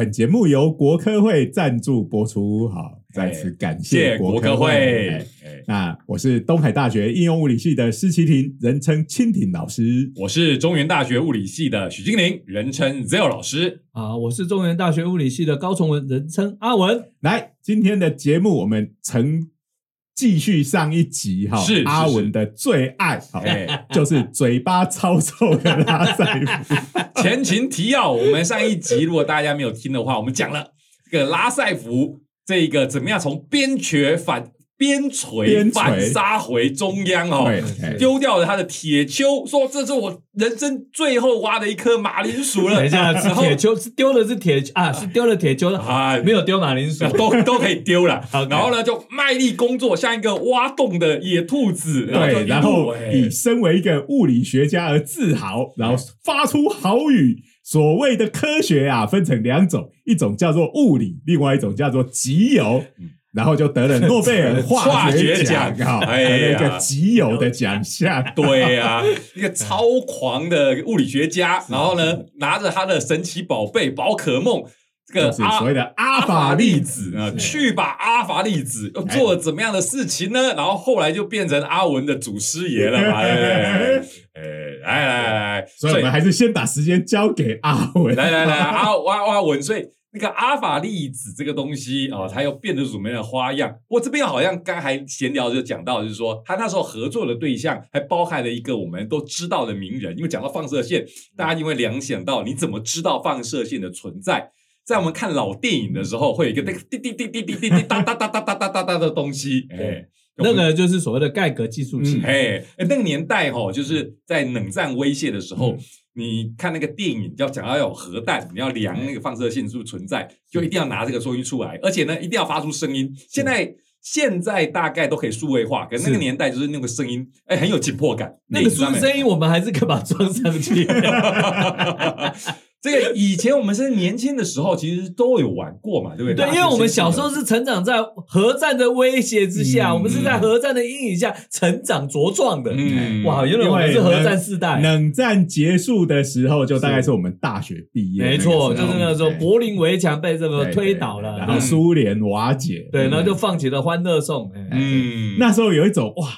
本节目由国科会赞助播出，好，再次感谢国科会。那我是东海大学应用物理系的施奇婷，人称蜻蜓老师；我是中原大学物理系的许金玲，人称 Zero 老师。啊，我是中原大学物理系的高崇文，人称阿文。来，今天的节目我们曾继续上一集哈，是阿文的最爱，好，就是嘴巴超臭的拉塞夫。前情提要，我们上一集 如果大家没有听的话，我们讲了这个拉塞夫这个怎么样从边学反。边陲反杀回中央哦，丢掉了他的铁锹，说这是我人生最后挖的一颗马铃薯了。等一下，是铁锹是丢的是铁啊，是丢了铁锹啊，没有丢马铃薯，都都可以丢了。然后呢，就卖力工作，像一个挖洞的野兔子。对，然后以身为一个物理学家而自豪，然后发出豪语。所谓的科学啊，分成两种，一种叫做物理，另外一种叫做集邮。然后就得了诺贝尔化学奖，哈，得了一个极有的奖项。对呀，一个超狂的物理学家，然后呢，拿着他的神奇宝贝宝可梦，这个所谓的阿法粒子啊，去把阿法粒子又做了怎么样的事情呢？然后后来就变成阿文的祖师爷了嘛。哎，来来来，所以我们还是先把时间交给阿文。来来来，阿阿阿文，所以。那个阿法粒子这个东西啊，它又变得什么样的花样？我这边好像刚还闲聊就讲到，就是说他那时候合作的对象还包含了一个我们都知道的名人。因为讲到放射线，大家就会联想到你怎么知道放射线的存在？在我们看老电影的时候，会有一个那个滴滴滴滴滴滴滴哒哒哒哒哒哒哒哒的东西，哎，那个就是所谓的盖格计数器。哎，那个年代哈，就是在冷战威胁的时候。你看那个电影，要讲要有核弹，你要量那个放射性是不是存在，就一定要拿这个收音出来，而且呢，一定要发出声音。现在现在大概都可以数位化，可那个年代就是那个声音，哎，很有紧迫感。那个声音我们还是可以把它装上去。这个以前我们是年轻的时候，其实都有玩过嘛，对不对？对，因为我们小时候是成长在核战的威胁之下，我们是在核战的阴影下成长茁壮的。嗯，哇，原来我们是核战世代。冷战结束的时候，就大概是我们大学毕业，没错，就是那时候柏林围墙被这个推倒了，然后苏联瓦解，对，然后就放起了欢乐颂。嗯，那时候有一种哇。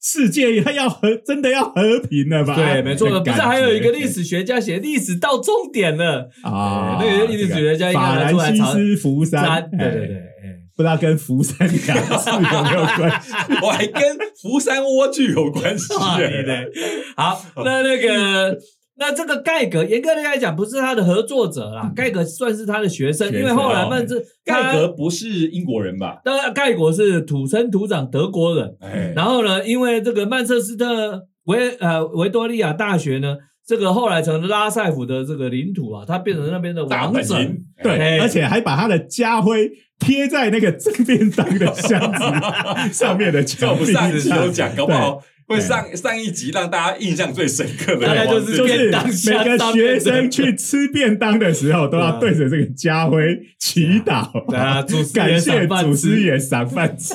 世界它要和真的要和平了吧？对，没错的。不是还有一个历史学家写历史到终点了啊？那个历史学家法兰西斯福山，对对对，不知道跟福山两字有没有关系？我还跟福山蜗苣有关系。对，好，那那个。那这个盖格严格的来讲不是他的合作者啦，盖格算是他的学生，因为后来曼彻盖格不是英国人吧？当然盖格是土生土长德国人。然后呢，因为这个曼彻斯特维呃维多利亚大学呢，这个后来成了拉塞夫的这个领土啊，他变成那边的王者。对，而且还把他的家徽贴在那个正便当的箱子上面的墙壁上，有讲搞不好。会上上一集让大家印象最深刻的，大概就是就是每个学生去吃便当的时候，都要对着这个家徽祈祷，感谢祖师爷赏饭吃。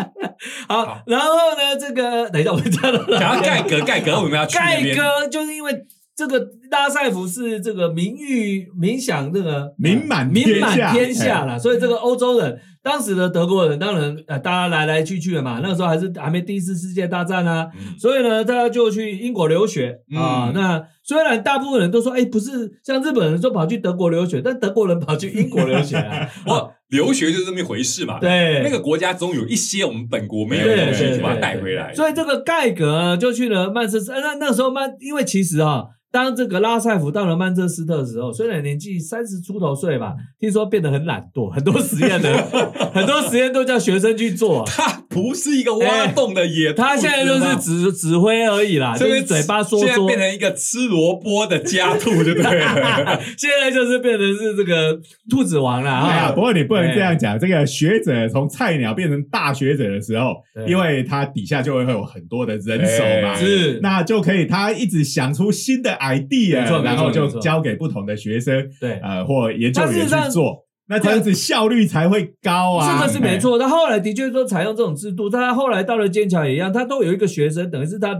好，然后呢，这个等一下我们讲讲盖格，盖格我们要改革，就是因为。这个拉塞夫是这个名誉名享这个名满名满天下了，所以这个欧洲人，当时的德国人当然呃，大家来来去去的嘛，那个时候还是还没第一次世界大战啊，所以呢，大家就去英国留学啊。那虽然大部分人都说，哎，不是像日本人说跑去德国留学，但德国人跑去英国留学啊。哇，留学就是这么一回事嘛。对，那个国家总有一些我们本国没有的东西，把它带回来。所以这个盖格就去了曼彻斯特。那那时候曼，因为其实啊。当这个拉塞夫到了曼彻斯特的时候，虽然年纪三十出头岁吧，听说变得很懒惰，很多实验的 很多实验都叫学生去做。他不是一个挖洞的野，他现在就是指指挥而已啦，就是嘴巴说说。现在变成一个吃萝卜的家兔，对不对了。现在就是变成是这个兔子王了啊！不过你不能这样讲，这个学者从菜鸟变成大学者的时候，因为他底下就会会有很多的人手嘛，是那就可以他一直想出新的。idea，然后就交给不同的学生，对，呃，或研究员去做。那这样子效率才会高啊。这个是没错。他后来的确说采用这种制度，但他后来到了剑桥也一样，他都有一个学生，等于是他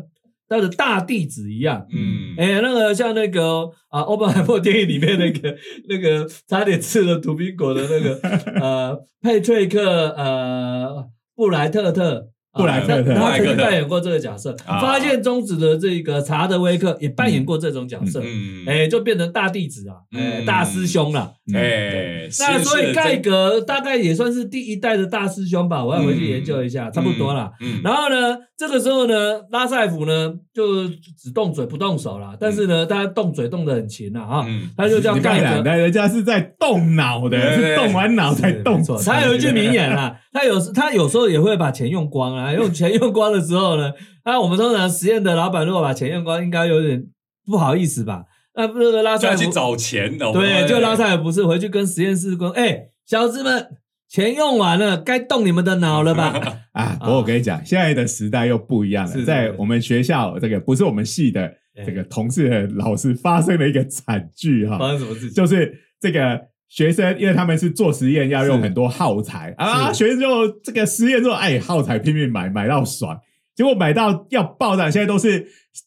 他的大弟子一样。嗯，哎，那个像那个啊，欧本海默电影里面那个 那个差点吃了土苹果的那个 呃佩翠克呃布莱特特。布莱特特。他曾经扮演过这个角色，啊。发现宗旨的这个查德威克也扮演过这种角色，嗯，哎，就变成大弟子啊，哎，嗯。大师兄了。哎，那所以盖格大概也算是第一代的大师兄吧，我要回去研究一下，差不多了。嗯，然后呢，这个时候呢，拉塞夫呢就只动嘴不动手啦，但是呢，他动嘴动得很勤啊，啊，嗯他就叫盖格。那人家是在动脑的，动完脑才动没错他有一句名言啊，他有时他有时候也会把钱用光啊，用钱用光的时候呢，那我们通常实验的老板如果把钱用光，应该有点不好意思吧？那那个拉塞夫找钱的，对，就拉塞夫不是回去跟实验室工，哎，小子们，钱用完了，该动你们的脑了吧？啊。不过我跟你讲，现在的时代又不一样了，在我们学校这个不是我们系的哎这个同事的老师发生了一个惨剧哈，发生什么事情？就是这个学生，因为他们是做实验要用很多耗材啊，是学生就这个实验之后，哎，耗材拼命买，买到爽，结果买到要爆炸，现在都是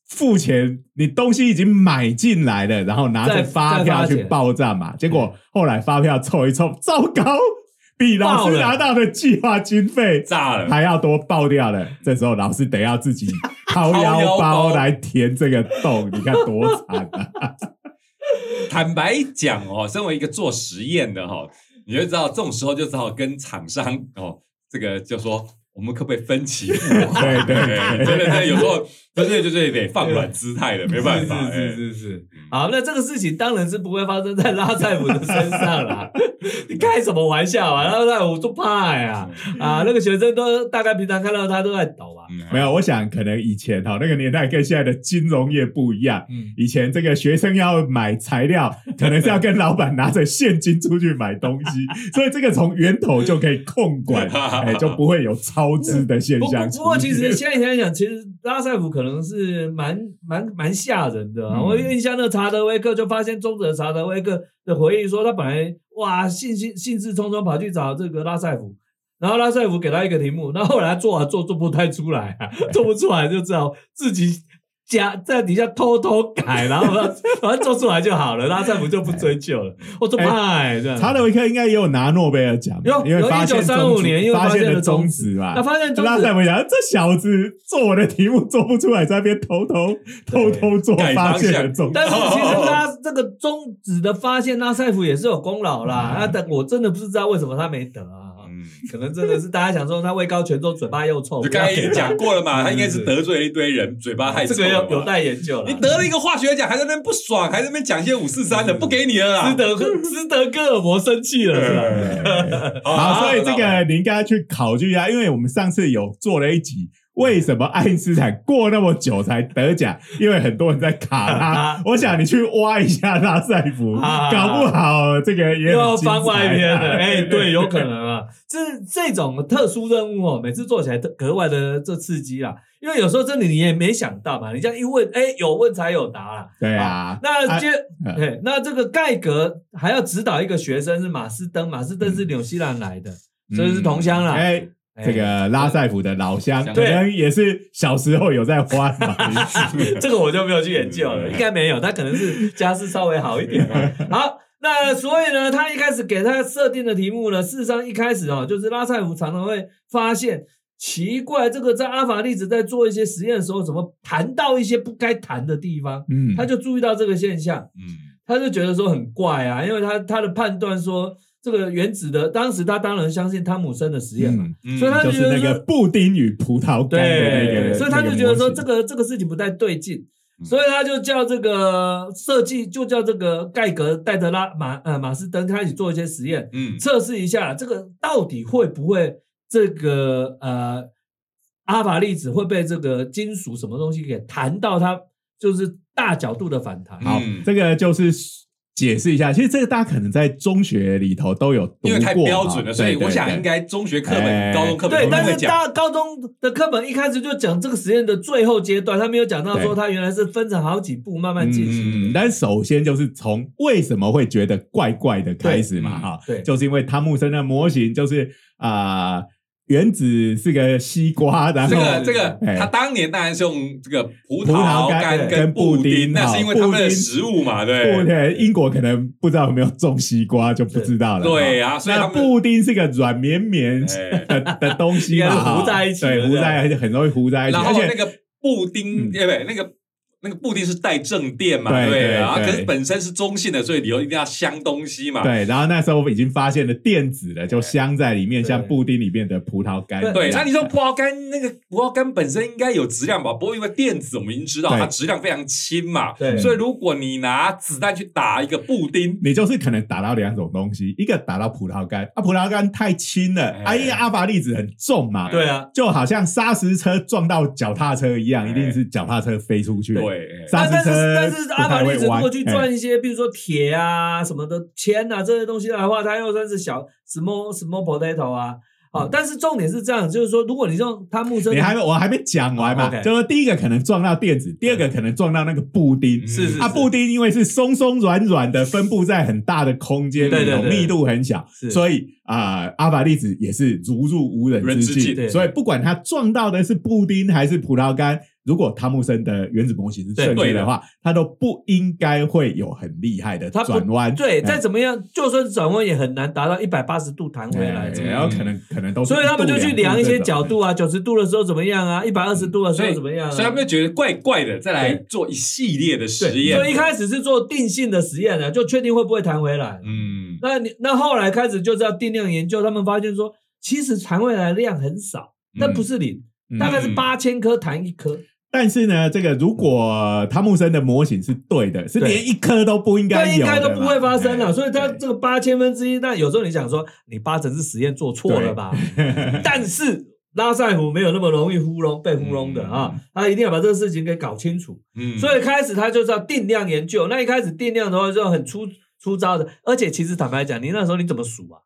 付钱，你东西已经买进来了，然后拿再着发票去再发钱报账嘛，结果后来发票凑一凑，糟糕，比老师拿到的计划经费炸了，还要多爆掉了。这时候老师得要自己掏掏腰腰包包来填这个洞，你看多惨啊！坦白讲哦，身为一个做实验的哈，你就知道这种时候就只好跟厂商哦，这个就说我们可不可以分期付款？对对对 对对对，有时候真 的就是得放软姿态的，没办法。哎是是是是。好，那这个事情当然是不会发生在拉塞姆的身上啦。你开什么玩笑啊？拉塞姆就怕呀！啊，那个学生都大概平常看到他都在抖啊。嗯没有，我想可能以前哈那个年代跟现在的金融业不一样。嗯，以前这个学生要买材料，可能是要跟老板拿着现金出去买东西，所以这个从源头就可以控管，哎，就不会有超支的现象。不过，其实现在想想，其实拉塞夫可能是蛮蛮蛮吓人的、啊。嗯我印象那个查德威克就发现中者查德威克的回忆说，他本来哇兴兴兴致冲冲跑去找这个拉塞夫，然后拉塞夫给他一个题目，那后来做啊做做不太出来啊，做不出来就只好自己。加在底下偷偷改，然后反正做出来就好了，拉塞夫就不追究了。我做派这样。查德维克应该也有拿诺贝尔奖，有因为发现有1935中子年因为发发现了中中子子嘛，那发现中子拉塞夫想这小子做我的题目做不出来，在那边偷偷偷偷做，改方发现了向中子。但是其实他这个中子的发现，拉塞夫也是有功劳啦。啊，但我真的不知道为什么他没得啊。嗯，可能真的是大家想说他位高权重，嘴巴又臭。就刚才也讲过了嘛，他应该是得罪了一堆人，嘴巴太这臭这个有有待研究了。你得了一个化学奖，还在那边不爽，还在那边讲些五四三的，不给你了啦。斯德斯德哥尔摩生气了是吧？好，所以这个你应该去考据一下，因为我们上次有做了一集。为什么爱因斯坦过那么久才得奖？因为很多人在卡他。我想你去挖一下拉塞夫，啊搞不好这个也又要翻外篇的，啊 哎，对，有可能啊。这这种特殊任务哦，每次做起来特格外的这刺激啦。因为有时候真的你也没想到嘛，你这样一问，哎，有问才有答啦。对啊，那接啊对，那这个盖格还要指导一个学生是马斯登，马斯登是纽西兰来的，所以是同乡啦。哎，哎这个拉塞夫的老乡，可能也是小时候有在花嘛。这个我就没有去研究了，应该没有，他可能是家世稍微好一点啊。好，那所以呢，他一开始给他设定的题目呢，事实上一开始哦，就是拉塞夫常常会发现奇怪，这个在阿法粒子在做一些实验的时候，怎么谈到一些不该谈的地方，嗯，他就注意到这个现象。嗯。他就觉得说很怪啊，因为他他的判断说这个原子的，当时他当然相信汤姆森的实验嘛，嗯所以他就就是觉得说那个布丁与葡萄干的那对，个，所以他就觉得说这个个这个事情不太对劲，嗯。所以他就叫这个设计，就叫这个盖格带着拉马呃马斯登开始做一些实验，嗯。测试一下这个到底会不会这个呃阿法粒子会被这个金属什么东西给弹到它就是大角度的反弹。好嗯，这个就是解释一下，其实这个大家可能在中学里头都有读过，因为太标准了，哈所以我想应该中学课哎本、高中课本对。但是大高中的课本一开始就讲这个实验的最后阶段，他没有讲到说对它原来是分成好几步慢慢进行。嗯，但首先就是从为什么会觉得怪怪的开始嘛，哈、对就是因为汤姆森的模型就是啊、原子是个西瓜，然后这个这个，哎他当年当然是用这个葡葡萄干干跟布布丁那是因为他们的食物嘛，不对对，英国可能不知道有没有种西瓜，就不知道了。对啊，所以他布丁是个软绵绵哎的的东西嘛，应该是哈糊在一起对，糊在而且很容易糊在一起，然而且后那个布丁，嗯对不对？那个那个布丁是带正电嘛，对对对啊，对可是本身是中性的，所以理由一定要镶东西嘛。对，然后那时候我们已经发现了电子了，就镶在里面，像布丁里面的葡萄干。对，那你说葡萄干那个葡萄干本身应该有质量吧？不过因为电子我们已经知道它质量非常轻嘛，对。所以如果你拿子弹去打一个布丁，你就是可能打到两种东西，一个打到葡萄干，啊，葡萄干太轻了，哎。啊，因为阿法粒子很重嘛，对啊，就好像砂石车撞到脚踏车一样，哎。一定是脚踏车飞出去。，对，但但是但是阿法粒子如果去不太会弯转一些，比如说铁啊什么的铅啊这些东西的话，它又算是小 small small potato 啊。好，但是重点是这样，就是说，如果你用汤姆森的，嗯你还没我还没讲完嘛，哦，OK 就是说第一个可能撞到电子，第二个可能撞到那个布丁。啊，是是是布丁因为是松松软软的，分布在很大的空间里头，对对对密度很小，是所以啊、阿法粒子也是如入无人之境。境对所以不管它撞到的是布丁还是葡萄干，如果汤姆森的原子模型是正确对的的话，它都不应该会有很厉害的它转弯。对，哎再怎么样，就算转弯也很难达到一百八十度弹回来然后可能可能都是所以他们就去量一些角度度啊，九十度的时候怎么样啊，一百二十度的时候怎么样啊？所以他们就觉得怪怪的，再来做一系列的实验。所以一开始是做定性的实验的，就确定会不会弹回来。嗯，那你那后来开始就是要定量研究，他们发现说，其实弹回来的量很少，但不是零，嗯大概是八千颗弹一颗。但是呢，这个如果汤姆森的模型是对的，是连一颗都不应该对，有应该都不会发生了，哎所以它这个八千分之一，那有时候你想说，你八成是实验做错了吧？但是拉塞姆没有那么容易糊弄被糊弄的啊，他一定要把这个事情给搞清楚。嗯所以开始他就是要定量研究。那一开始定量的话，就很粗粗糙的，而且其实坦白讲，你那时候你怎么数啊？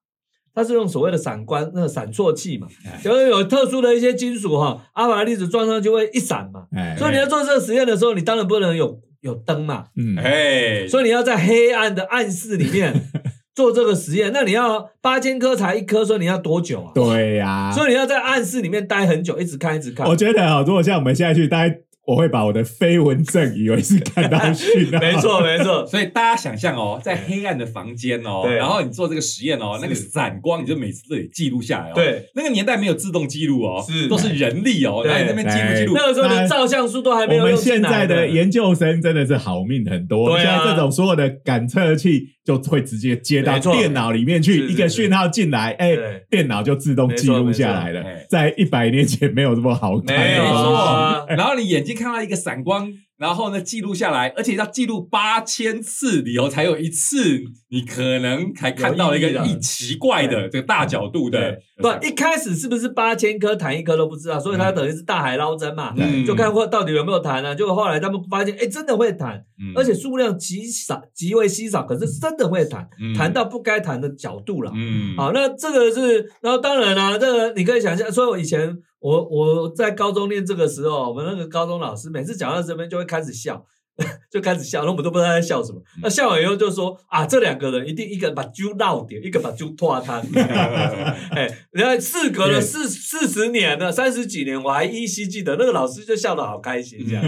它是用所谓的闪光那个闪烁器嘛，就是有特殊的一些金属哈，阿法粒子撞上去会一闪嘛，哎，所以你要做这个实验的时候，你当然不能有有灯嘛，嗯，哎，所以你要在黑暗的暗室里面 做这个实验。那你要八千颗才一颗，所以你要多久啊？对呀，所以你要在暗室里面待很久，一直看，一直看。我觉得啊，如果像我们现在去，大概我会把我的飞蚊症以为是看到讯号，没错，没错，所以大家想象哦，在黑暗的房间哦，然后你做这个实验哦，那个闪光你就每次都得记录下来哦。对，那个年代没有自动记录哦，是。都是人力哦，对。然后那边记录记录。那个时候那连照相术都还没我们有用现在的研究生真的是好命很多，对啊。现在这种所有的感测器就会直接接到电脑里面去，一个讯号进来，哎，电脑就自动记录下来了。在一百年前没有这么好看没有 然后你眼睛看到一个闪光，然后呢记录下来，而且要记录八千次里头才有一次，你可能才看到了一个一奇怪的这个大角度的。不，一开始是不是八千颗弹一颗都不知道，所以他等于是大海捞针嘛，嗯就看过到底有没有弹啊。结果后来他们发现，哎，真的会弹，嗯而且数量极少，极为稀少，可是真的会弹，嗯弹到不该弹的角度了。嗯，好，那这个是，然后当然啦、这个你可以想象，所以我以前我我在高中念这个时候，我们那个高中老师每次讲到这边就会开始笑，就开始笑，我们都不知道他在笑什么。那笑完以后就说啊，这两个人一定一个人把猪绕点，一个把猪拖摊。哎，然后事隔了四四十年了，三十几年，我还依稀记得那个老师就笑得好开心这样。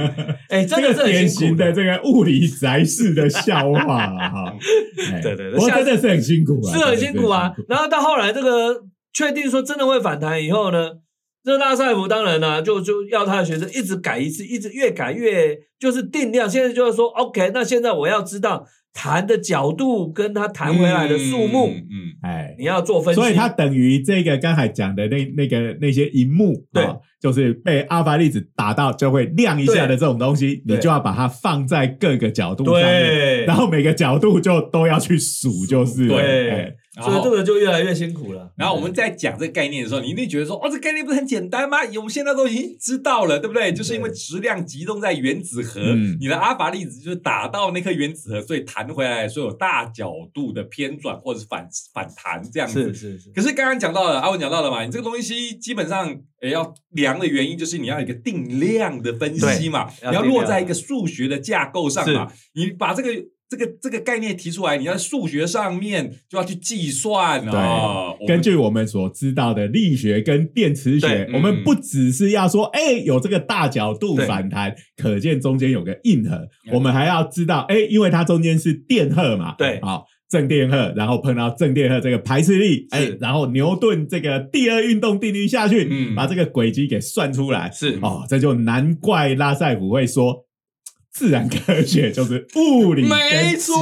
哎，真的 是很辛苦型的这个物理宅式的笑话啊哈。哎对对对真的是很辛苦啊，是很辛苦啊。然后到后来这个确定说真的会反弹以后呢，这拉塞夫当然呢、就就要他的学生一直改一次，一直越改越就是定量。现在就是说，OK，那现在我要知道弹的角度跟他弹回来的数目，嗯，嗯哎，你要做分析。所以它等于这个刚才讲的那那个那些荧幕，对啊就是被阿法粒子打到就会亮一下的这种东西，你就要把它放在各个角度上面，对然后每个角度就都要去数，就是了对所以这个就越来越辛苦了。然后我们在讲这个概念的时候，你一定觉得说，哦，这概念不是很简单吗？我们现在都已经知道了，对不对？就是因为质量集中在原子核，嗯你的阿法粒子就是打到那颗原子核，所以弹回来，所以有大角度的偏转或者是反反弹这样子。是是是，可是刚刚讲到了，阿文讲到了嘛，你这个东西基本上也要量的原因，就是你要一个定量的分析嘛，你要落在一个数学的架构上嘛，你把这个。这个这个概念提出来，你要在数学上面就要去计算哦。根据我们所知道的力学跟电磁学对，我们不只是要说，哎，有这个大角度反弹，可见中间有个硬核，嗯我们还要知道，哎，因为它中间是电荷嘛，对好。正电荷，然后碰到正电荷这个排斥力，哎是，然后牛顿这个第二运动定律下去，嗯把这个轨迹给算出来，是哦，这就难怪拉塞普会说，自然科学就是物理没错，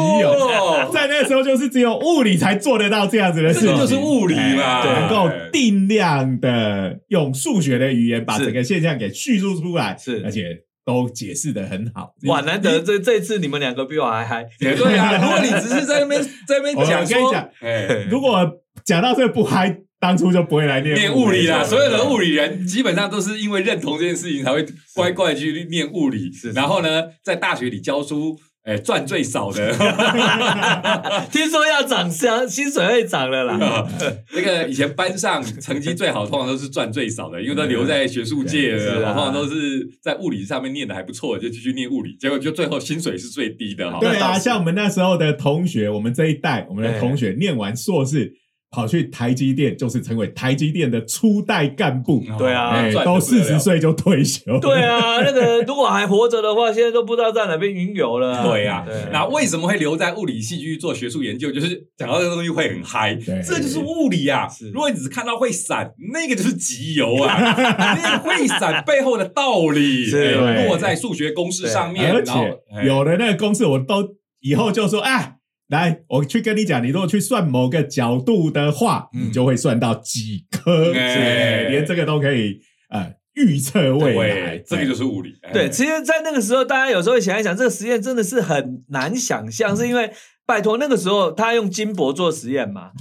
在那个时候，就是只有物理才做得到这样子的事情，这个就是物理嘛，哎能够定量的用数学的语言把整个现象给叙述出来，是。而且都解释的很好。哇，难得这这次你们两个比我还嗨。也对啊。如果你只是在那边在那边讲我跟你讲，哎，如果讲到这不嗨，当初就不会来念念物理啦，了。所有的物理人基本上都是因为认同这件事情才会乖乖地去念物理是，然后呢，在大学里教书。哎，赚最少的，听说要涨薪，薪水会涨了啦。那个以前班上成绩最好，通常都是赚最少的，因为都留在学术界了，通常都是在物理上面念的还不错，就继续念物理，结果就最后薪水是最低的哈。对啊，像我们那时候的同学，我们这一代，我们的哎同学念完硕士，跑去台积电，就是成为台积电的初代干部，对啊哎，都四十岁就退休。对啊，那个如果还活着的话，现在都不知道在哪边云游了。啊。对啊、对那为什么会留在物理系继续做学术研究？就是讲到这个东西会很嗨，对。这就是物理啊。如果你只看到会闪，那个就是集邮啊。那个会闪背后的道理，是。哎落在数学公式上面，而然后且哎。有的那个公式，我都以后就说，哎，来，我去跟你讲，你如果去算某个角度的话，嗯。你就会算到几颗，连这个都可以呃预测未来，，这个就是物理。哎。对，其实，在那个时候，大家有时候会想一想，这个实验真的是很难想象，是因为拜托那个时候他用金箔做实验嘛，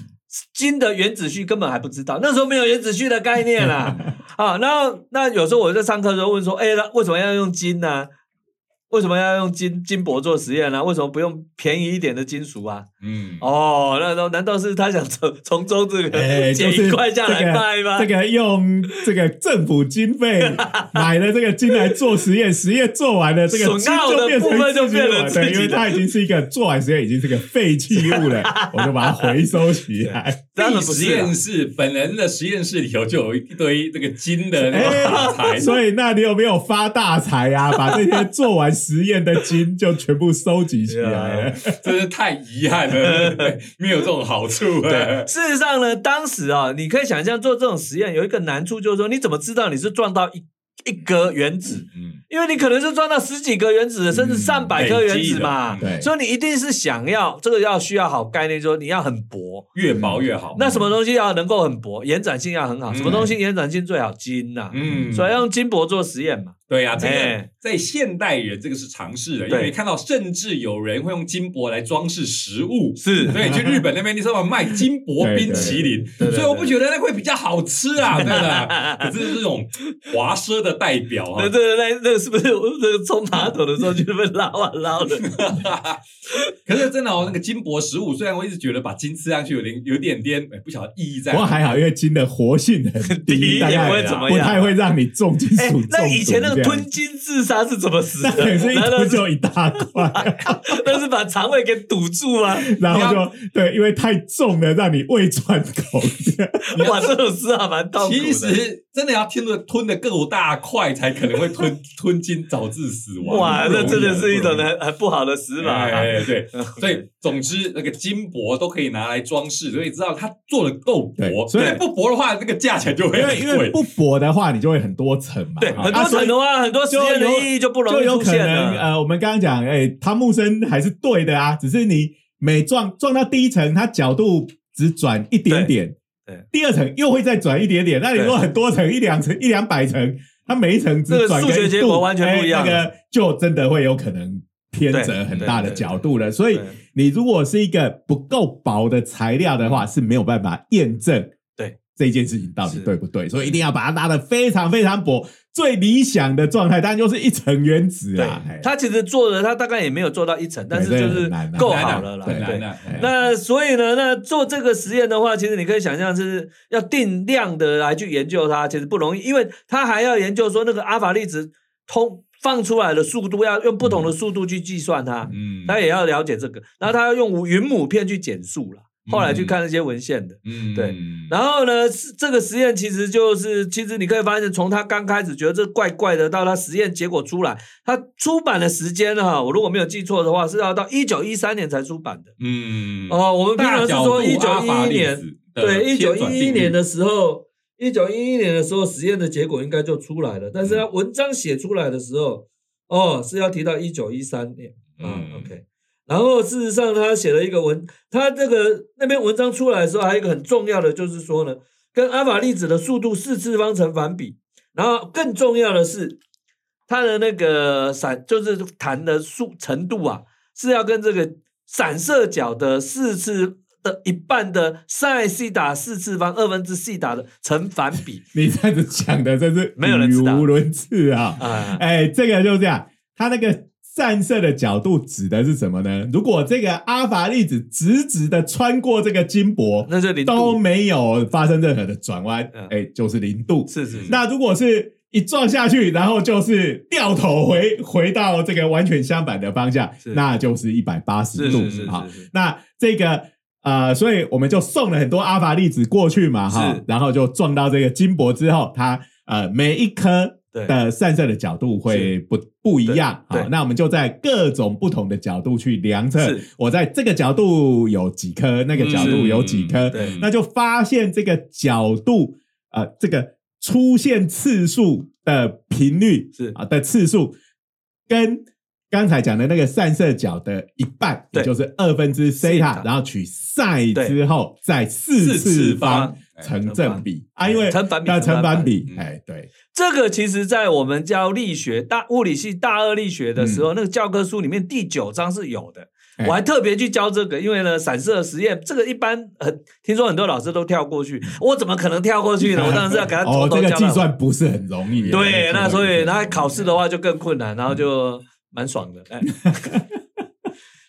金的原子序根本还不知道，那时候没有原子序的概念啦。啊，然后那有时候我在上课的时候问说，哎，那为什么要用金呢、为什么要用金金箔做实验呢、为什么不用便宜一点的金属啊？嗯，哦，那难难道是他想从从中这个哎，捡就是一块下来这个卖吗？这个用这个政府经费 买了这个金来做实验，实验做完了，这个金就变成就变成自己的对，因为它已经是一个做完实验已经是个废弃物了，我就把它回收起来。当然不实验室本人的实验室里头就有一堆这个金的那个大哎，材，所以那你有没有发大财啊？把这些做完实验的金就全部收集起来了。真是太遗憾了，对 没有这种好处。哎事实上呢，当时啊，你可以想象做这种实验有一个难处，就是说你怎么知道你是撞到一一个原子？嗯，因为你可能是撞到十几个原子，甚至上百颗原子嘛，对所以你一定是想要这个要需要好概念，说你要很薄。越薄越好。那什么东西要能够很薄，延展性要很好？嗯什么东西延展性最好？金呐、嗯所以用金箔做实验嘛。对呀、这个哎在现代人这个是常识的，因为看到甚至有人会用金箔来装饰食物。是所以去日本那边，你知道吗？卖金箔冰淇淋，对对对所以我不觉得那会比较好吃啊，对吧？可是这种华奢的代表啊对，对对，那那个是不是那个冲马桶的时候就被捞啊捞的？可是真的哦，那个金箔食物，虽然我一直觉得把金吃上去有点有点点，哎，不晓得意义在哪。不过还好，因为金的活性很低 也概不会怎么样不太会让你重金哎、属中毒。那以前那个吞金自杀是怎么死的？难道就一大块，但是把肠胃给堵住啊？然后就对，因为太重了，让你胃穿孔。哇，这种事还蛮痛苦的。其实真的要吞的吞的够大块，才可能会吞 吞金导致死亡。哇，不容易那真的是一种很很不好的死法、啊。哎，对，所以总之那个金箔都可以拿来装饰，所以知道它做的够薄对，所以不薄的话，这个价钱就会因很贵。为因为不薄的话，你就会很多层嘛。对，啊很多层的话，很多实验的意义就不容易出就有可现了。能呃，我们刚刚讲，哎，汤姆森还是对的啊，只是你每撞撞到第一层，它角度只转一点点，对对第二层又会再转一点点。那你如果很多层，一两层、一两百层，它每一层只这个转个一数学结果完全不一样哎那个就真的会有可能偏折很大的角度了。所以你如果是一个不够薄的材料的话，是没有办法验证对这件事情到底对不对。所以一定要把它拉的非常非常薄。最理想的状态当然就是一层原子啦。他其实做的他大概也没有做到一层，但是就是够好了啦。对，那所以呢，那做这个实验的话，其实你可以想象是要定量的来去研究它，其实不容易，因为他还要研究说那个阿法粒子通放出来的速度要用不同的速度去计算它，嗯，他也要了解这个，然后他要用云母片去减速了。后来去看那些文献的，嗯，对，然后呢，这个实验其实就是，其实你可以发现，从他刚开始觉得这怪怪的，到他实验结果出来，他出版的时间哈，我如果没有记错的话，是要到一九一三年才出版的，嗯，哦，我们平常是说一九一一年，对，一九一一年的时候，一九一一年的时候，实验的结果应该就出来了，但是他文章写出来的时候，哦，是要提到一九一三年，啊，OK。然后事实上，他写了一个文，他这个那篇文章出来的时候，还有一个很重要的，就是说呢，跟阿法粒子的速度四次方成反比。然后更重要的是，它的那个闪，就是弹的速程度啊，是要跟这个散射角的四次的一半的赛西打四次方二分之西打的成反比。你这样子讲的真是没有人语无伦次啊！哎，这个就是这样，他那个。散射的角度指的是什么呢？如果这个阿法粒子直直的穿过这个金箔，那就零都没有发生任何的转弯，哎，就是零度。是是。那如果是一撞下去，然后就是掉头回回到这个完全相反的方向，那就是一百八十度好。那这个呃，所以我们就送了很多阿法粒子过去嘛，哈，然后就撞到这个金箔之后，它呃每一颗。的散射的角度会不不一样啊？那我们就在各种不同的角度去量测。我在这个角度有几颗，那个角度有几颗，那就发现这个角度呃，这个出现次数的频率是啊的次数，跟刚才讲的那个散射角的一半，也就是二分之西塔，然后取 sin 之后再四次方。成正比。啊，因为成反比，成反比，哎，对，这个其实，在我们教力学大物理系大二力学的时候，那个教科书里面第九章是有的。我还特别去教这个，因为呢，散射实验这个一般很，听说很多老师都跳过去，我怎么可能跳过去呢？我当然是要给他哦，这个计算不是很容易。对，那所以那考试的话就更困难，然后就蛮爽的但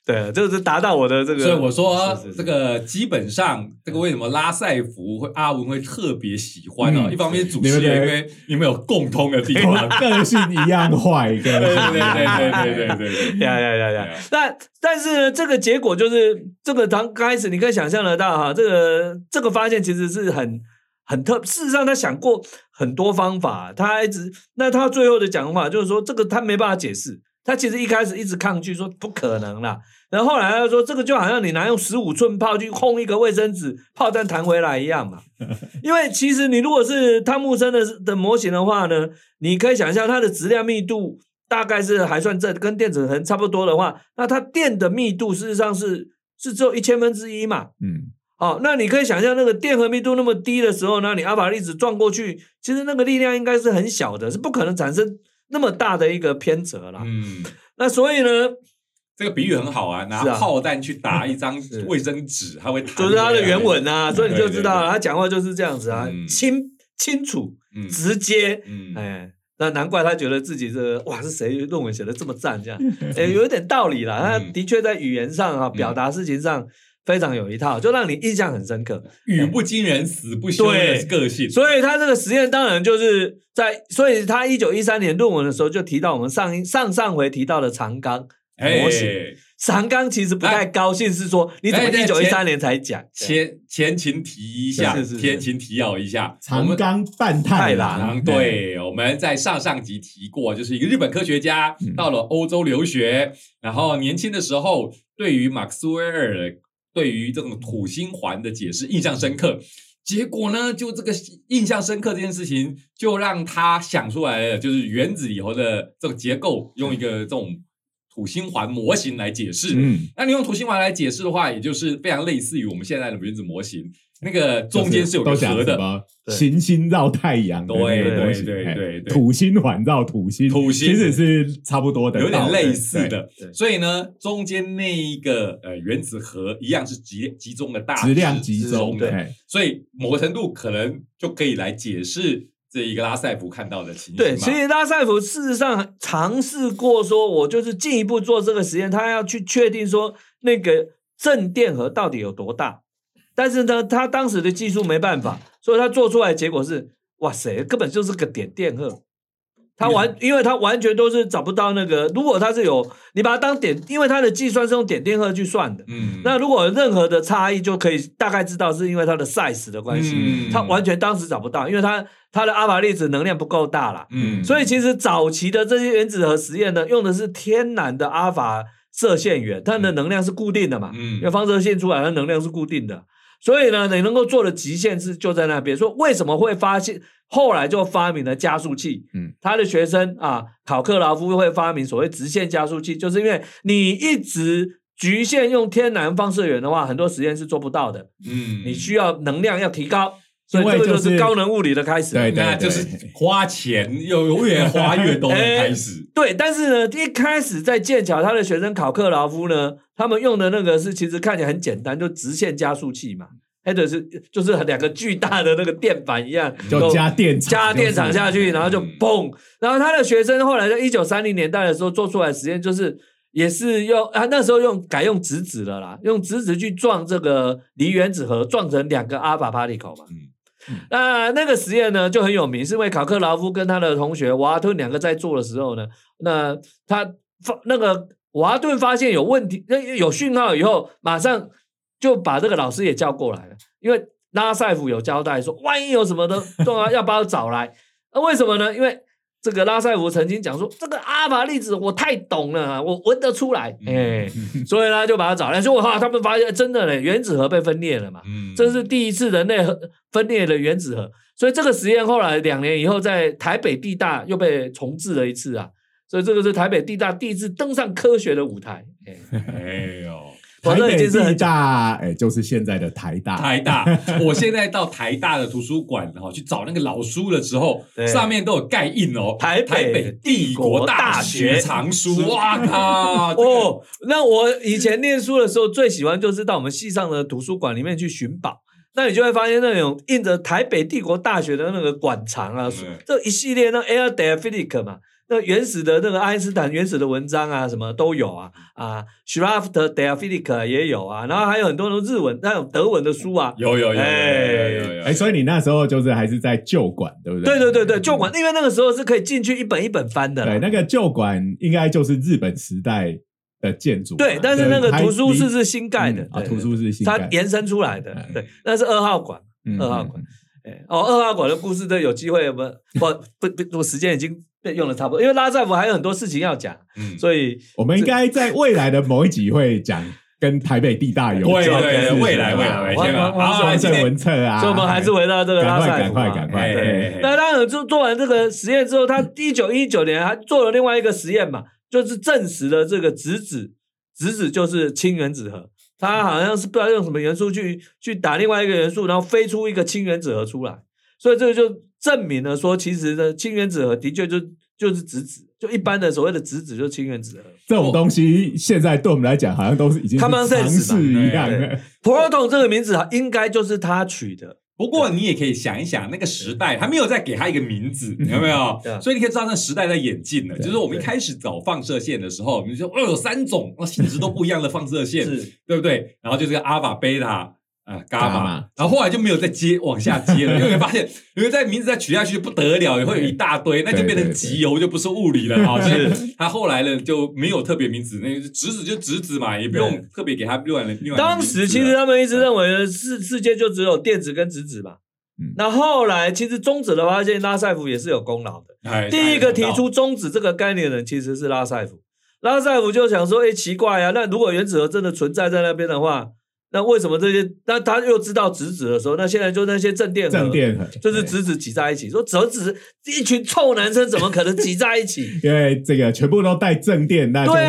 对就是达到我的这个所以我说这个基本上这个为什么拉塞福会阿文会特别喜欢呢一方面主持人因为你们有共通的地方个性一样 坏对对 对对对对对对呀呀呀呀但但是这个结果就是这个刚开始你可以想象得到哈这个这个发现其实是很很特事实上他想过很多方法他一直那他最后的讲法就是说这个他没办法解释他其实一开始一直抗拒，说不可能啦。然后后来他说，这个就好像你拿用十五寸炮去轰一个卫生纸，炮弹弹回来一样嘛。因为其实你如果是汤姆森的的模型的话呢，你可以想象它的质量密度大概是还算正，跟电子层差不多的话，那它电的密度事实上是是只有一千分之一嘛。嗯。哦，那你可以想象那个电荷密度那么低的时候呢，你阿法粒子撞过去，其实那个力量应该是很小的，是不可能产生。那么大的一个偏折了，嗯，那所以呢，这个比喻很好啊，拿炮弹去打一张 卫生纸，它会就是它的原文啊，所以你就知道了，他讲话就是这样子啊，清清楚、直接，哎，那难怪他觉得自己这哇是谁论文写的这么赞，这样，哎，有一点道理啦，他的确在语言上啊，表达事情上。非常有一套，就让你印象很深刻。语不惊人死不休的个性，所以他这个实验当然就是在，所以他一九一三年论文的时候就提到我们上上上回提到的长纲模型。长纲其实不太高兴，是说你怎么一九一三年才讲？前前情提一下，前情提要一下，长纲半太郎。对，我们在上上集提过，就是一个日本科学家到了欧洲留学，然后年轻的时候对于马克思韦尔。对于这种土星环的解释印象深刻，结果呢，就这个印象深刻这件事情，就让他想出来了，就是原子以后的这个结构，用一个这种土星环模型来解释。嗯，那你用土星环来解释的话，也就是非常类似于我们现在的原子模型。那个中间是有个核的，行星绕太阳的那个东西，对对哎对对。土星环绕土星，土星。其实是差不多的，有点类似。的。所以呢，中间那一个呃原子核一样是集集中的大质量集中，的，对，所以某个程度可能就可以来解释这一个拉塞夫看到的情形对，嘛其实拉塞夫事实上尝试过说，我就是进一步做这个实验，他要去确定说那个正电荷到底有多大。但是呢，他当时的技术没办法，所以他做出来的结果是，哇塞，根本就是个点电荷。他完，因为他完全都是找不到那个。如果他是有，你把它当点，因为它的计算是用点电荷去算的。嗯，那如果有任何的差异，就可以大概知道是因为它的 size 的关系。嗯他完全当时找不到，因为它它的阿法粒子能量不够大了。嗯，所以其实早期的这些原子核实验呢，用的是天然的阿法射线源，它的能量是固定的嘛，嗯因为放射线出来它能量是固定的，所以呢，你能够做的极限是就在那边。说为什么会发现，后来就发明了加速器。嗯，他的学生啊，考克劳夫会发明所谓直线加速器，就是因为你一直局限用天然放射源的话，很多实验是做不到的，嗯，你需要能量要提高，所以这个就就是是高能物理的开始。对那就是花钱又永远花越多的开始。对，但是呢，一开始在剑桥，他的学生考克劳夫呢，他们用的那个是其实看起来很简单，就直线加速器嘛，或者是就是两个巨大的那个电板一样，就加电厂加电场下去，就是然后就嗯嘣。然后他的学生后来在一九三零年代的时候做出来实验，就是也是用啊那时候用改用质子了啦，用质子去撞这个离原子核，撞成两个阿尔法 particle 嘛。嗯那那个实验呢就很有名，是因为考克劳夫跟他的同学瓦特两个在做的时候呢，那他发那个瓦顿发现有问题，那有讯号以后，马上就把这个老师也叫过来了，因为拉塞夫有交代说，万一有什么的重要要把我找来。那为什么呢？因为这个拉塞夫曾经讲说，这个阿法粒子我太懂了啊，我闻得出来，哎、所以呢就把它找来。结果哈，他们发现真的嘞，原子核被分裂了嘛。嗯，这是第一次人类分裂的原子核，所以这个实验后来两年以后，在台北地大又被重置了一次啊。所以这个是台北地大第一次登上科学的舞台。哎 哎呦。台北地经是很大，哎，就是现在的台大，台大，我现在到台大的图书馆哈去找那个老书的时候，上面都有盖印哦，台北帝国大学藏书，哇靠！哦，哦，那我以前念书的时候最喜欢就是到我们系上的图书馆里面去寻宝。那你就会发现那种印着台北帝国大学的那个馆藏啊，嗯。这一系列那 Air d e p h i c 嘛，那原始的那个爱因斯坦原始的文章啊，什么都有啊啊 s c h r a f t d e p h i c 也有啊，然后还有很多的日文、那种德文的书啊。有有有有有哎有有，哎，所以你那时候就是还是在旧馆，对不对？对对对对，旧馆，因为那个时候是可以进去一本一本翻的对，那个旧馆应该就是日本时代的建筑，对，但是那个图书室是新盖的嗯，啊，图书室新盖它延伸出来的嗯，对，那是二号馆。嗯二号馆哎，哦，二号馆的故事，这有机会我们不不不，我时间已经被用的差不多，因为拉塞夫还有很多事情要讲，嗯，所以我们应该在未来的某一集会讲跟台北地大有关的事情对对，未来未来先吧。我我好，来今天正文策啊，所以我们还是回到这个拉塞赶快赶快赶快，哎对。对那当然做做完这个实验之后，他一九一九年还做了另外一个实验嘛，就是证实了这个质子，质子就是氢原子核。他好像是不知道用什么元素去去打另外一个元素，然后飞出一个氢原子核出来，所以这个就证明了说，其实呢，氢原子核的确就就是质子，就一般的所谓的质子就是氢原子核。这种东西现在对我们来讲，好像都是已经是 Common sense 常识一样对的。proton 这个名字应该就是他取的，不过你也可以想一想，那个时代还没有再给他一个名字，有没有？所以你可以知道那时代在演进了。就是我们一开始找放射线的时候，我们就说哦有三种哦性质都不一样的放射线，是对不对？然后就是阿尔法、贝塔。啊，伽马，然后后来就没有再接往下接了，因为你发现，因为在名字再取下去就不得了，也会有一大堆，那就变成集邮，就不是物理了啊。所以他后来呢就没有特别名字，那个质子就质子嘛，也不用特别给他另外的另外当。时其实他们一直认为世世界就只有电子跟质子嘛。嗯那后来其实中子的发现，拉塞夫也是有功劳的。哎第一个提出中子这个概念的人其实是拉塞夫。拉塞夫就想说，哎，奇怪呀、那如果原子核真的存在在那边的话，那为什么这些？那他又知道质子的时候，那现在就那些正电荷，正电荷就是质子挤在一起。说折子一群臭男生怎么可能挤在一起？因为这个全部都带正电，那就会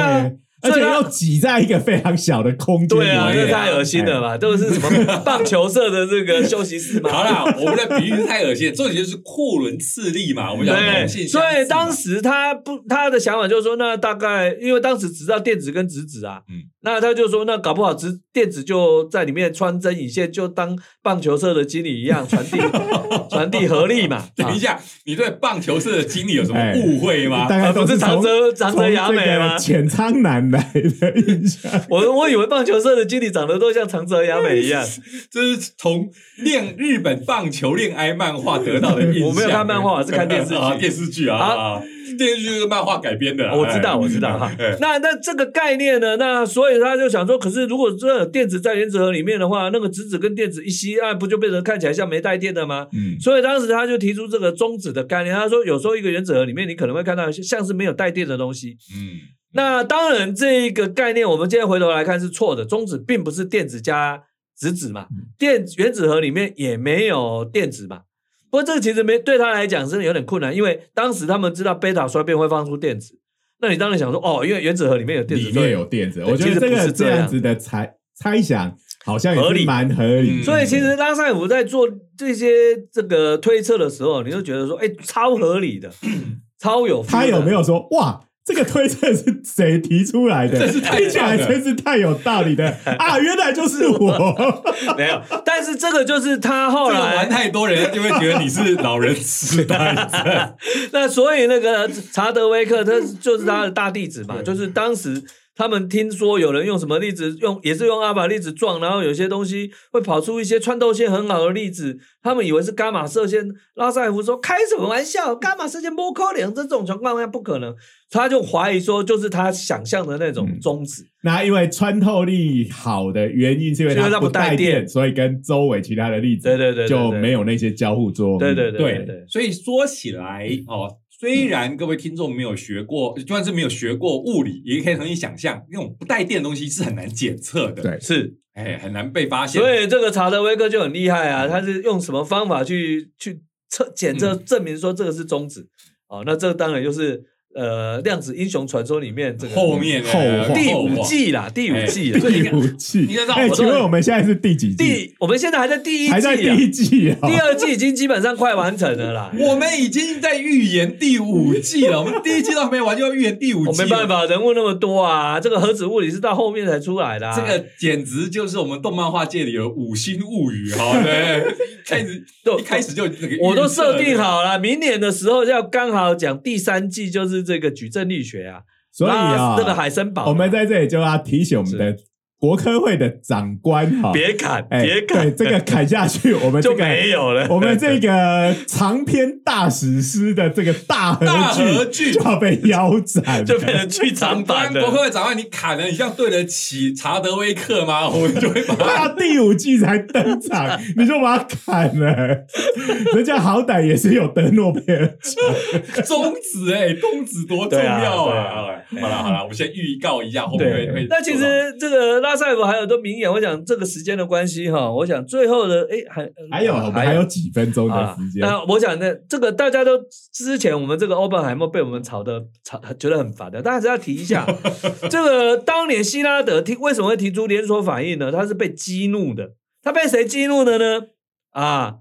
而且所以他又挤在一个非常小的空间里对啊，面。那太恶心了吧？都是什么 棒球社的这个 休息室吗？好啦，我们的比喻太恶心了，重点就是库伦次力嘛，我们讲对，同性所相斥嘛以当时他不他的想法就是说，那大概因为当时只知道电子跟质子啊，嗯那他就说，那搞不好质电子就在里面穿针引线，就当棒球社的经理一样传递 传递合力嘛。等一下，你对棒球社的经理有什么哎误会吗？大概不是长从泽长泽雅美吗浅仓男来的印象。我我以为棒球社的经理长得都像长泽雅美一样，这是从恋日本棒球恋爱漫画得到的印象。我没有看漫画我是看电视剧啊，电视剧啊好啊，电视剧是漫画改编的啊。我知道，哎我知道哈哎。那那这个概念呢？那所以他就想说，可是如果这电子在原子核里面的话，那个质子跟电子一吸，啊，不就变成看起来像没带电的吗？嗯，所以当时他就提出这个中子的概念。他说，有时候一个原子核里面，你可能会看到像是没有带电的东西。嗯，那当然，这个概念我们今天回头来看是错的。中子并不是电子加质子嘛，电原子核里面也没有电子嘛。不过这个其实没对他来讲是有点困难，因为当时他们知道贝塔衰变会放出电子，那你当然想说哦，因为原子核里面有电子，里面有电子，我觉得这个是这样子的猜猜想好像合理也是蛮合理的。嗯所以其实拉塞夫在做这些这个推测的时候，你就觉得说，哎，超合理的，超有的。他有没有说哇？这个推测是谁提出来的？真是太听起来真是太有道理的啊！原来就是我。没有？但是这个就是他后来玩，太多人就会觉得你是老人痴呆。那所以那个查德威克他就是他的大弟子嘛，就是当时。他们听说有人用什么粒子用，也是用阿法粒子撞，然后有些东西会跑出一些穿透性很好的粒子，他们以为是伽马射线。拉塞夫说：“开什么玩笑？伽马射线不可能，这种情况下不可能。”他就怀疑说，就是他想象的那种嗯中子。那因为穿透力好的原因，是因为它不不带带电电，所以跟周围其他的粒子对对对就没有那些交互作用。对对对对对，所以说起来哦，虽然各位听众没有学过，就算是没有学过物理，也可以容易想象，那种不带电的东西是很难检测的，对是。哎，很难被发现。所以这个查德威克就很厉害啊，他是用什么方法去去测检测证明说这个是中子？哦，那这当然就是呃量子英雄传说里面这个后面第五季啦，第五季。所以你第五季你知道，哎，我请问我们现在是第几季？第我们现在还在第一季啊，还在第一季啊？第二季已经基本上快完成了啦。我们已经在预言第五季了，我们第一季都还没完就要预言第五季，我没办。法，人物那么多啊，这个核子物理是到后面才出来的、啊。这个简直就是我们动漫画界里的五星物语，好，对，开始 都一开始就我都设定好了，明年的时候要刚好讲第三季，就是这个矩阵力学啊。所以啊，这个海森堡，我们在这里就要提醒我们的国科会的长官哈，别砍，哎别砍，对这个砍下去，我们 这就没有了。我们这个长篇大史诗的这个大合大合剧就要被腰斩，就变成剧场长版的国。科会长官，你砍了，你这样对得起查德威克吗？我们就会把他他第五季才登场，你就把他砍了，人家好歹也是有得诺贝尔奖。中子哎，中子多重要啊！好了好了，我们先预告一下，后面会那其实这个拉塞夫还有都名言，我想这个时间的关系哈，我想最后的哎还还有还有几分钟的啊时，间，那我想呢，这个大家都之前我们这个欧本海默被我们吵的吵，觉得很烦的，但还是要提一下，这个当年希拉德提为什么会提出连锁反应呢？他是被激怒的，他被谁激怒的呢？啊，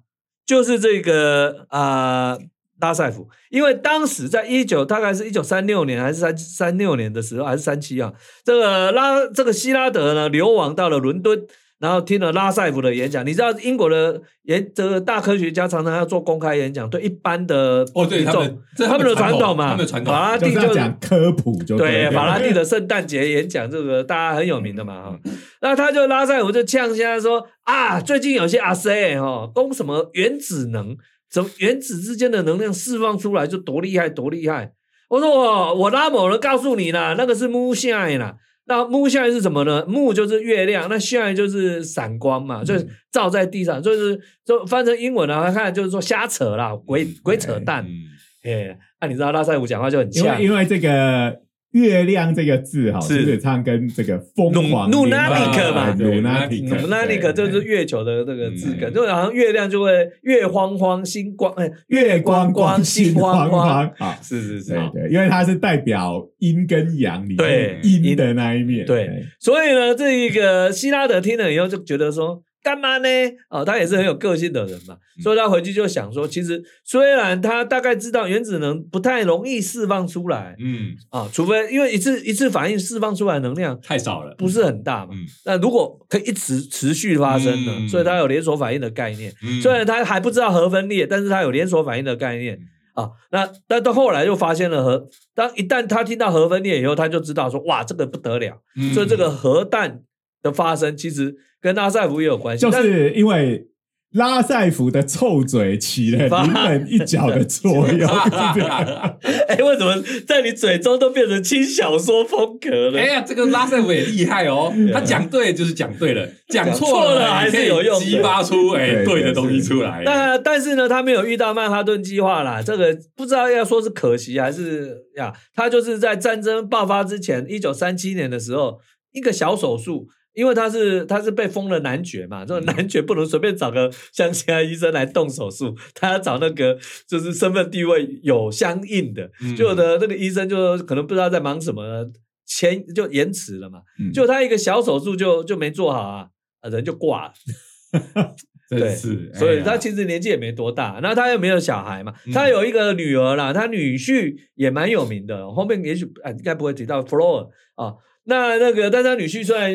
就是这个啊。拉塞夫，因为当时在一九大概是一九三六年还是三三六年的时候，还是三七啊，这个拉这个希拉德呢流亡到了伦敦，然后听了拉塞夫的演讲。你知道英国的演这个大科学家常常要做公开演讲，对一般的哦对他们这他们的传统嘛，他们的传统法拉第就讲科普就对了法拉第的圣诞节演讲，这个大家很有名的嘛哈。那他就拉塞夫就呛现在说啊，最近有些阿 C 哈，攻什么原子能，什么原子之间的能量释放出来就多厉害多厉害。我说我我拉某人告诉你啦，那个是 moonshine 啦。那 moonshine 是什么呢？木就是月亮，那 shine 就是闪光嘛，就是照在地上，就是就翻成英文啊，看就是说瞎扯啦，鬼鬼扯淡。嗯哎，那、你知道拉塞夫讲话就很像因为，因为这个月亮这个字哈，是。基本上跟这个疯狂努努联纳尼克嘛。对努纳尼克，努纳尼克对就是月球的这个字根，嗯。就好像月亮就会月光光，星光，哎，月光光，星心慌慌慌啊。是是是。对。对，因为它是代表阴跟阳里对面阴的那一面。对所以呢，这一个希拉德听了以后就觉得说，干嘛呢？哦，他也是很有个性的人嘛，嗯。所以他回去就想说，其实虽然他大概知道原子能不太容易释放出来嗯，啊，除非因为一次一次反应释放出来的能量太少了，不是很大嘛。嗯，那如果可以一直持续发生呢，嗯。所以他有连锁反应的概念。嗯。虽然他还不知道核分裂，但是他有连锁反应的概念。啊。那但到后来就发现了核，当一旦他听到核分裂以后，他就知道说哇，这个不得了。嗯。所以这个核弹的发生其实跟拉塞夫也有关系，就是因为拉塞夫的臭嘴起了 临门一脚的作用，为什么在你嘴中都变成轻小说风格了？哎呀，这个拉塞夫也厉害哦，他讲对就是讲对了，讲错了还是有用激发出哎对对的东西出来。那但是呢，他没有遇到曼哈顿计划啦，这个不知道要说是可惜还是呀，他就是在战争爆发之前，一九三七年的时候，一个小手术。因为他是他是被封了男爵嘛，这个男爵不能随便找个乡下医生来动手术，他要找那个就是身份地位有相应的，嗯就有的那个医生就可能不知道在忙什么，前就延迟了嘛，嗯就他一个小手术就就没做好啊，啊人就挂了。真是，所以他其实年纪也没多大，那他又没有小孩嘛，嗯他有一个女儿啦，他女婿也蛮有名的，后面也许啊应该不会提到 Flor 啊。那那个，但是他女婿虽然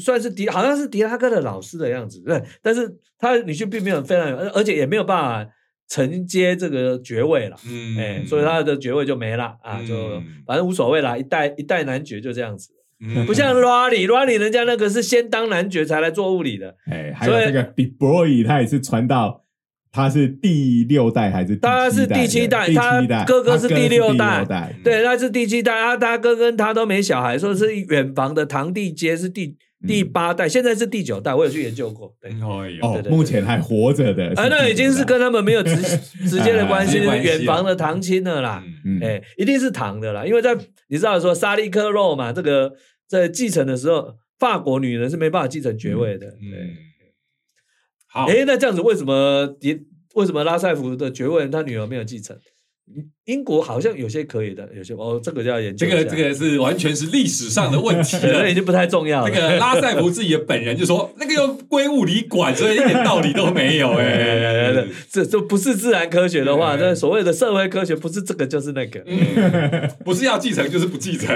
算是迪，好像是迪拉哥的老师的样子，对，但是他女婿并没有非常有，而而且也没有办法承接这个爵位了，嗯哎、所以他的爵位就没了啊，就嗯反正无所谓啦，一代一代男爵就这样子，嗯。不像 Rally，Rally 人家那个是先当男爵才来做物理的，哎，还有那个 Boy，他也是传到他是第六代还是第他是七代的？第七代。他，哥哥是第六代。代，对，他是第七代，他他哥跟他都没小孩，说是远房的堂弟接是第第八代，现在是第九代，我有去研究过。对，哎呦。哦目前还活着的，啊，那已经是跟他们没有直 直接的关系，远房的堂亲了啦。哎，一定是堂的啦，因为在你知道说沙利克肉嘛，这个在继承的时候，法国女人是没办法继承爵位的。对，嗯，好，哎，那这样子为什么迪为什么拉塞夫的爵位他女儿没有继承？英国好像有些可以的，有些哦，这个就要研究。这个这个是完全是历史上的问题对，那已了。经不太重要了。这个拉塞夫自己的本人就说，那个又归物理管，所以一点道理都没有。哎，这这不是自然科学的话，那所谓的社会科学不是这个就是那个。嗯，不是要继承就是不继承。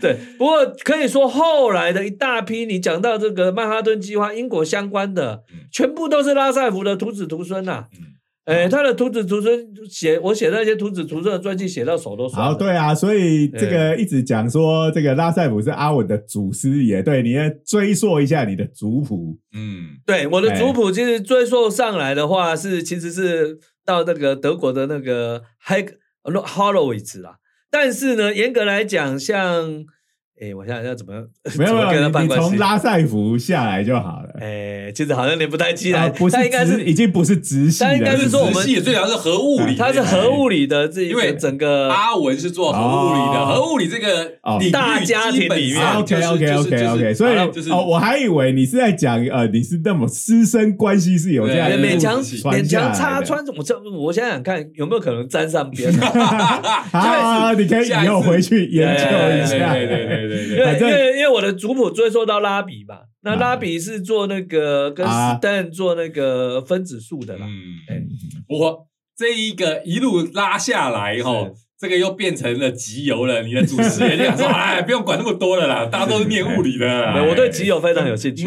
对不过可以说后来的一大批，你讲到这个曼哈顿计划，英国相关的嗯，全部都是拉塞夫的徒子徒孙呐、嗯哎，他的徒子徒孙写，我写那些徒子徒孙的传记，写到手都酸好，了。对啊，所以这个一直讲说这个拉塞普是阿文的祖师爷，对，你要追溯一下你的族谱，嗯对，我的哎族谱其实追溯上来的话，是其实是到那个德国的那个 Heg Horowitz 啦。但是呢，严格来讲，像哎，我想想要怎么没有没有，你？从拉塞福下来就好了。哎，其实好像连不太起来，啊不是应该是已经不是直系了，他应该是说我们直系最主要是核物理，它是核物理的这一因为个整个阿文是做核物理的，哦核物理这个大家庭里面 OK OK OK 就是 OK，所以哦，我还以为你是在讲呃，你是那么师生关系是有这样勉强勉强插穿，我这我想想看有没有可能沾上边。好，你可以以后回去研究一下。对对对对对因为因为因为我的族谱追溯到拉比嘛，那啊拉比是做那个跟啊。史丹做那个分子数的啦。嗯，我这一个一路拉下来哈是，这个又变成了集邮了。你的祖师爷就想说，哎，不用管那么多了啦，大家都是念物理的我对集邮非常有兴趣。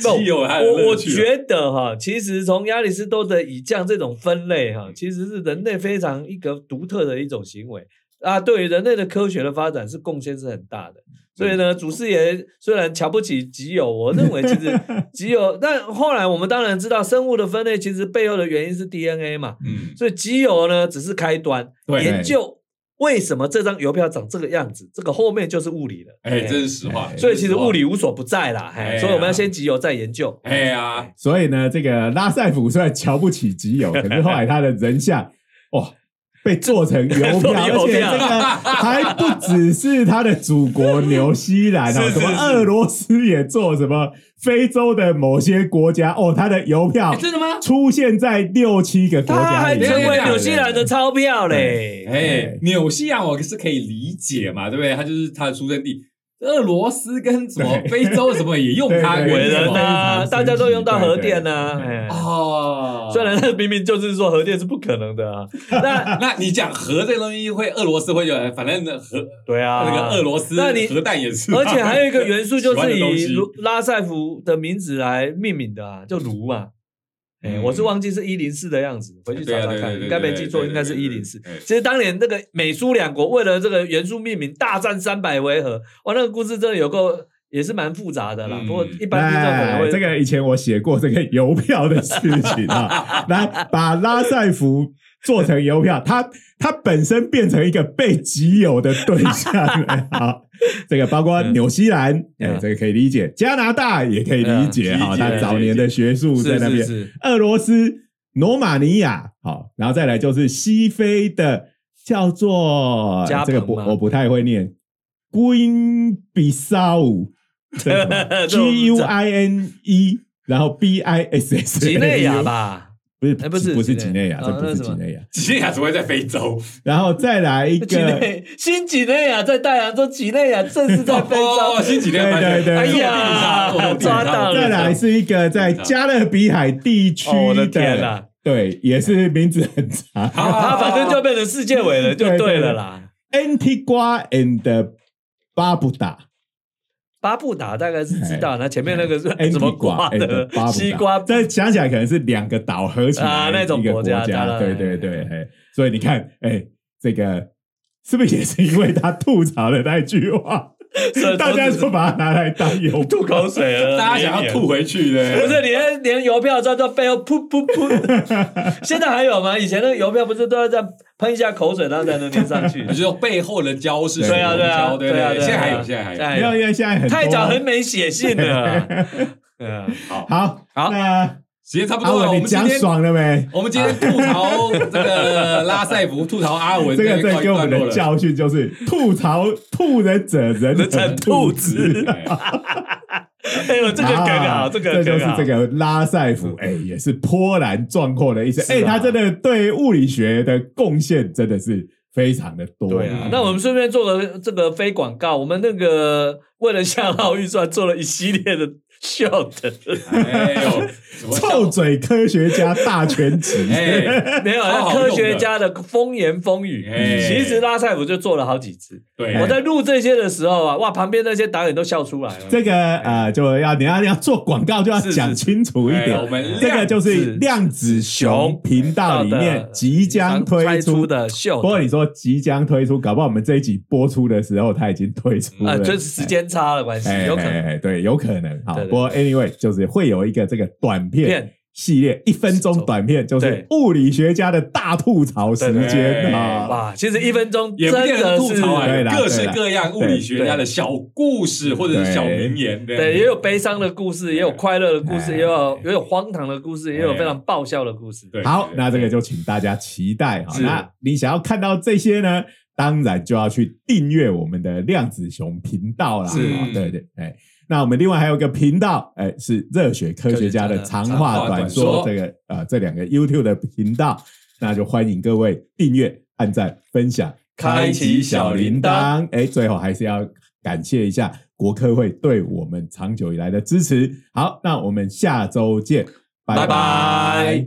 集邮还有我我觉得哈，其实从亚里士多德以降这种分类哈，其实是人类非常一个独特的一种行为啊，对于人类的科学的发展是贡献是很大的。所以呢，祖师爷虽然瞧不起集邮，我认为其实 集邮，但后来我们当然知道生物的分类其实背后的原因是 DNA 嘛，嗯，所以集邮呢只是开端，研究为什么这张邮票长这个样子，这个后面就是物理了。哎，这是实话。哎所以其实物理无所不在啦，哎，所以我们要先集邮再研究。哎呀，所以呢，这个拉塞普虽然瞧不起吉友，可是后来他的人像，哇，被做成 邮票，而且这个还不只是他的祖国纽西兰哦，是是什么俄罗斯也做，什么非洲的某些国家哦，他的邮票哎真的吗？出现在六七个国家里面，还成为纽西兰的钞票嘞。哎，纽西兰我是可以理解嘛，对不对？他就是他的出生地。俄罗斯跟什么非洲什么也用 它为什么呐，大家都用到核电呐。对。对哎。哦，虽然那明明就是说核电是不可能的啊，那那你讲核这个东西会，俄罗斯会有，反正那核对啊，那个俄罗斯那你核弹也是嘛，而且还有一个元素就是以 卢拉塞夫的名字来命名的啊，叫卢嘛。哎，嗯我是忘记是一零四的样子，回去对查查看，应该没记错，应该是一零四。其实当年那个美苏两国为了这个元素命名大战三百回合，哇，那个故事真的有够也是蛮复杂的啦。嗯不过一般听众可能会哎这个以前我写过这个邮票的事情啊，来把拉塞福做成邮票，它它本身变成一个被集邮的对象了。好，这个包括纽西兰，哎嗯，这个可以理解；加拿大也可以理解哈，嗯理解它早年的学术在那边。是是是，俄罗斯、罗马尼亚，好，然后再来就是西非的叫做加这个不我不太会念，Guin Bissau，这个什么 这我不 G U I N E，然后 B I S S，几内亚？吧？不是哎不是不是几内。亚，这不是几内亚。几内亚只会在非洲，然后再来一几个，内新几内亚在大洋洲，几内亚正是在非哦，洲。新几内亚，对对对哎我呀抓到了。再来是一个在加勒比海地区的对，也是名字很长。好他反正就变成世界伟人就对了啦。Antigua and Barbuda，巴布达大概是知道，那前面那个是哎什么瓜的西瓜但想起来可能是两个岛合起来啊那种国家对对对，哎所以你看，哎，这个是不是也是因为他吐槽的那句话，大家就把它拿来当油 吐口水了，大家想要吐回去的，不是，连连邮票在这背后噗噗噗，现在还有吗？以前那个邮票不是都要这样喷一下口水，然后才能粘上去？就是背后的胶是对。啊水对啊胶对对？啊对啊。现在还有，现在还有。哎没有，因为现在很太早很没写信了。嗯，好，好，好。那时间差不多了，我们今天爽了没？我们今天吐槽这个拉塞福，吐槽阿文，这个这告一给我们。的教训就是吐槽吐人者人。人成兔子。哎 哎呦，这个梗好，啊这个这就是这个拉塞夫，哎，也是波澜壮阔的一生，哎，他真的对物理学的贡献真的是非常的多。对啊，那我们顺便做个这个非广告，我们那个为了向奥预算做了一系列的 short，哎呦，臭嘴科学家大全集，哎，没有科学家的风言风语。哎其实拉塞夫就做了好几次。对，我在录这些的时候啊，哇，旁边那些导演都笑出来了。这个呃，就要你要要做广告就要讲清楚一点哎我。们这个就是是量子熊频道里面即将推出出。的秀不过你说即将推出，搞不好我们这一集播出的时候，他已经推出啊，了。就是时间差的关系，哎，有可能。对，有可能。好，不过 anyway，就是会有一个这个短片片系列，一分钟短片，就是物理学家的大吐槽时对间啊。哇，其实一分钟也真不见得的是吐槽啊对，各式各样物理学家的小故事或者是小名言，对，也有悲伤的故事，也有快乐的故事，哎也有也有荒唐的故事，也有哎非常爆笑的故事。对好，那这个就请大家期待哈。那你想要看到这些呢？当然就要去订阅我们的量子熊频道啦。对对，哎。那我们另外还有一个频道，哎，是热血科学家的长话短说，这个呃这两个 YouTube 的频道，那就欢迎各位订阅、按赞、分享、开启小铃铛。哎，最后还是要感谢一下国科会对我们长久以来的支持。好，那我们下周见，拜拜拜拜